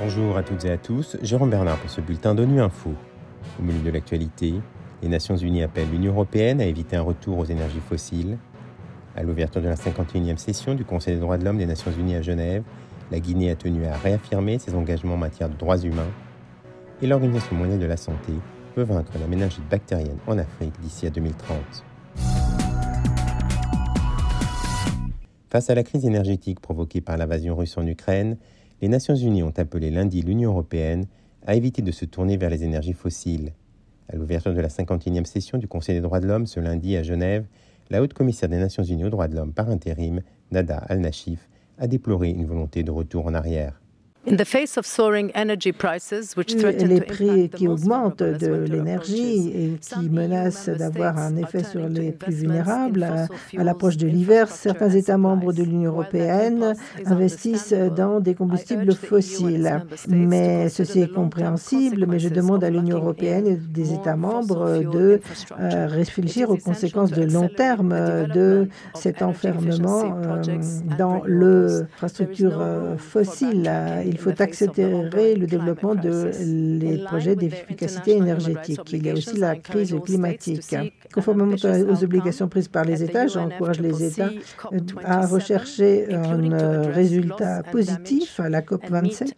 Bonjour à toutes et à tous, Jérôme Bernard pour ce bulletin d'ONU Info. Au menu de l'actualité, les Nations Unies appellent l'Union européenne à éviter un retour aux énergies fossiles. À l'ouverture de la 51e session du Conseil des droits de l'homme des Nations Unies à Genève, la Guinée a tenu à réaffirmer ses engagements en matière de droits humains. Et l'Organisation mondiale de la santé veut vaincre la méningite bactérienne en Afrique d'ici à 2030. Face à la crise énergétique provoquée par l'invasion russe en Ukraine, les Nations Unies ont appelé lundi l'Union européenne à éviter de se tourner vers les énergies fossiles. À l'ouverture de la 51e session du Conseil des droits de l'homme ce lundi à Genève, la haute commissaire des Nations Unies aux droits de l'homme par intérim, Nada Al-Nashif, a déploré une volonté de retour en arrière les prix qui augmentent de l'énergie et qui menacent d'avoir un effet sur les plus vulnérables, à l'approche de l'hiver, certains États membres de l'Union européenne investissent dans des combustibles fossiles. Mais ceci est compréhensible, mais je demande à l'Union européenne et des États membres de euh, réfléchir aux conséquences de long terme de cet enfermement euh, dans l'infrastructure euh, fossile. Il il faut accélérer le développement de les projets d'efficacité énergétique. Il y a aussi la crise climatique. Conformément aux obligations prises par les États, j'encourage les États à rechercher un résultat positif à la COP27.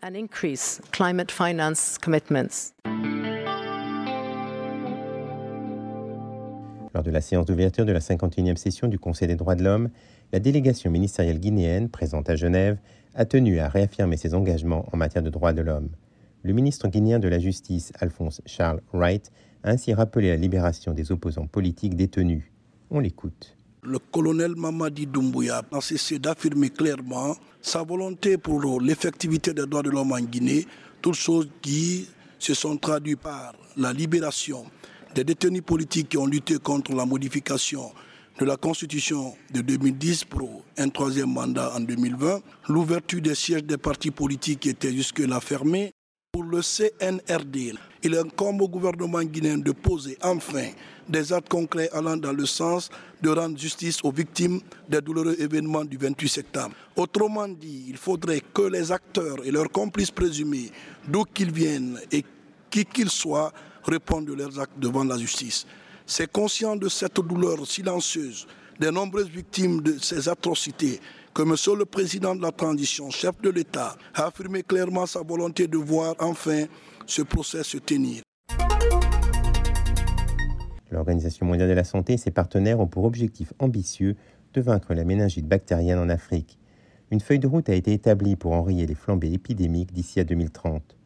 Lors de la séance d'ouverture de la 51e session du Conseil des droits de l'homme, la délégation ministérielle guinéenne, présente à Genève, a tenu à réaffirmer ses engagements en matière de droits de l'homme. Le ministre guinéen de la Justice, Alphonse Charles Wright, a ainsi rappelé la libération des opposants politiques détenus. On l'écoute. Le colonel Mamadi Doumbouya a cessé d'affirmer clairement sa volonté pour l'effectivité des droits de l'homme en Guinée, toutes choses qui se sont traduites par la libération des détenus politiques qui ont lutté contre la modification de la Constitution de 2010 pour un troisième mandat en 2020, l'ouverture des sièges des partis politiques qui étaient jusque-là fermés. Pour le CNRD, il incombe au gouvernement guinéen de poser enfin des actes concrets allant dans le sens de rendre justice aux victimes des douloureux événements du 28 septembre. Autrement dit, il faudrait que les acteurs et leurs complices présumés, d'où qu'ils viennent et qui qu'ils soient, répondent de leurs actes devant la justice. C'est conscient de cette douleur silencieuse des nombreuses victimes de ces atrocités que M. le Président de la transition, chef de l'État, a affirmé clairement sa volonté de voir enfin ce procès se tenir. L'Organisation mondiale de la santé et ses partenaires ont pour objectif ambitieux de vaincre la méningite bactérienne en Afrique. Une feuille de route a été établie pour enrayer les flambées épidémiques d'ici à 2030.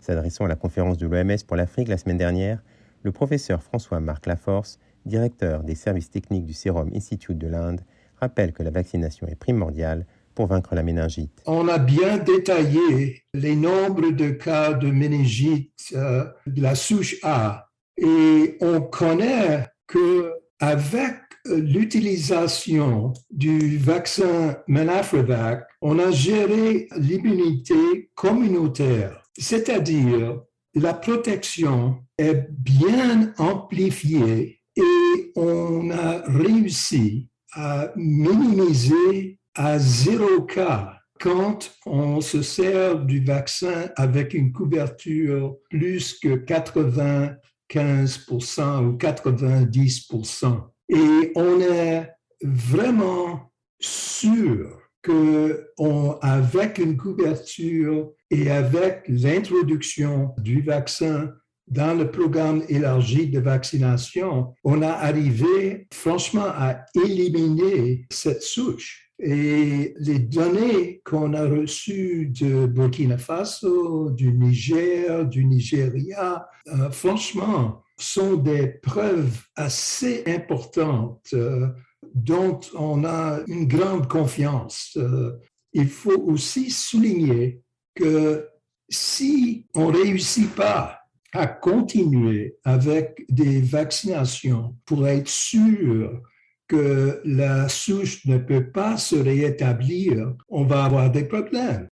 S'adressant à la conférence de l'OMS pour l'Afrique la semaine dernière, le professeur François-Marc Laforce, directeur des services techniques du Serum Institute de l'Inde, rappelle que la vaccination est primordiale pour vaincre la méningite. On a bien détaillé les nombres de cas de méningite euh, de la souche A et on connaît que avec l'utilisation du vaccin Menafrevac, on a géré l'immunité communautaire, c'est-à-dire la protection est bien amplifiée et on a réussi à minimiser à zéro cas quand on se sert du vaccin avec une couverture plus que 95% ou 90%. Et on est vraiment sûr que avec une couverture et avec l'introduction du vaccin dans le programme élargi de vaccination, on a arrivé franchement à éliminer cette souche. Et les données qu'on a reçues de Burkina Faso, du Niger, du Nigeria, euh, franchement, sont des preuves assez importantes euh, dont on a une grande confiance. Euh, il faut aussi souligner que si on ne réussit pas à continuer avec des vaccinations pour être sûr que la souche ne peut pas se rétablir, on va avoir des problèmes.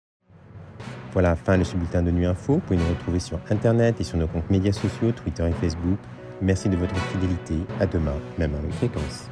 Voilà, fin de ce bulletin de Nuit Info. Vous pouvez nous retrouver sur Internet et sur nos comptes médias sociaux, Twitter et Facebook. Merci de votre fidélité. À demain, même à même fréquence.